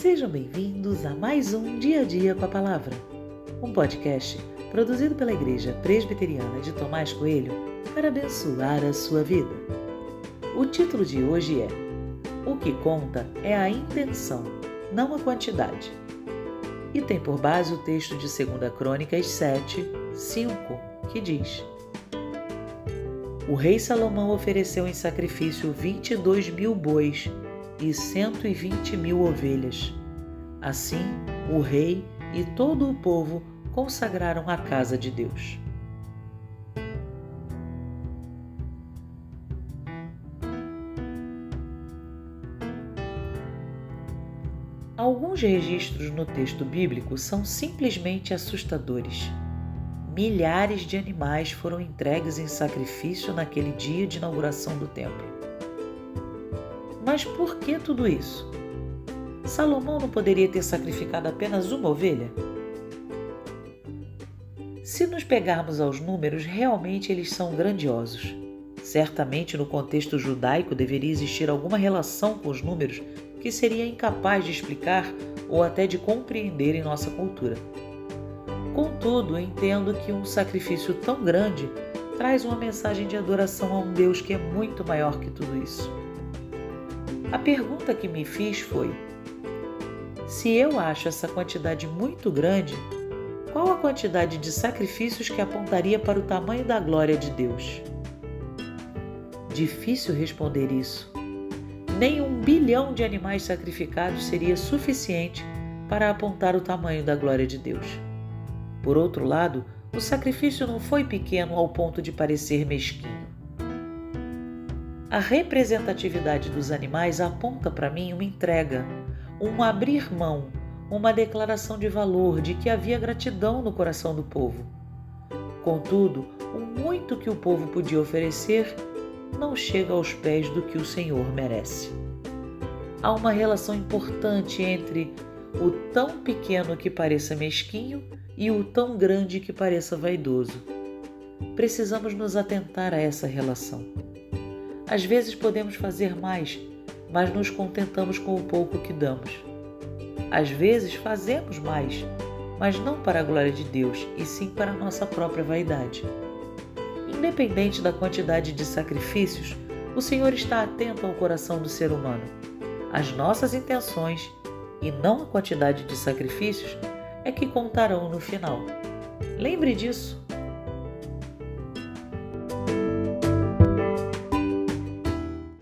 Sejam bem-vindos a mais um Dia a Dia com a Palavra, um podcast produzido pela Igreja Presbiteriana de Tomás Coelho para abençoar a sua vida. O título de hoje é O que conta é a intenção, não a quantidade. E tem por base o texto de 2 Crônicas 7, 5, que diz: O rei Salomão ofereceu em sacrifício 22 mil bois e 120 mil ovelhas. Assim, o rei e todo o povo consagraram a casa de Deus. Alguns registros no texto bíblico são simplesmente assustadores. Milhares de animais foram entregues em sacrifício naquele dia de inauguração do templo. Mas por que tudo isso? Salomão não poderia ter sacrificado apenas uma ovelha? Se nos pegarmos aos números, realmente eles são grandiosos. Certamente, no contexto judaico, deveria existir alguma relação com os números que seria incapaz de explicar ou até de compreender em nossa cultura. Contudo, entendo que um sacrifício tão grande traz uma mensagem de adoração a um Deus que é muito maior que tudo isso. A pergunta que me fiz foi: se eu acho essa quantidade muito grande, qual a quantidade de sacrifícios que apontaria para o tamanho da glória de Deus? Difícil responder isso. Nem um bilhão de animais sacrificados seria suficiente para apontar o tamanho da glória de Deus. Por outro lado, o sacrifício não foi pequeno ao ponto de parecer mesquinho. A representatividade dos animais aponta para mim uma entrega, um abrir mão, uma declaração de valor de que havia gratidão no coração do povo. Contudo, o muito que o povo podia oferecer não chega aos pés do que o Senhor merece. Há uma relação importante entre o tão pequeno que pareça mesquinho e o tão grande que pareça vaidoso. Precisamos nos atentar a essa relação. Às vezes podemos fazer mais, mas nos contentamos com o pouco que damos. Às vezes fazemos mais, mas não para a glória de Deus, e sim para a nossa própria vaidade. Independente da quantidade de sacrifícios, o Senhor está atento ao coração do ser humano. As nossas intenções, e não a quantidade de sacrifícios, é que contarão no final. Lembre disso.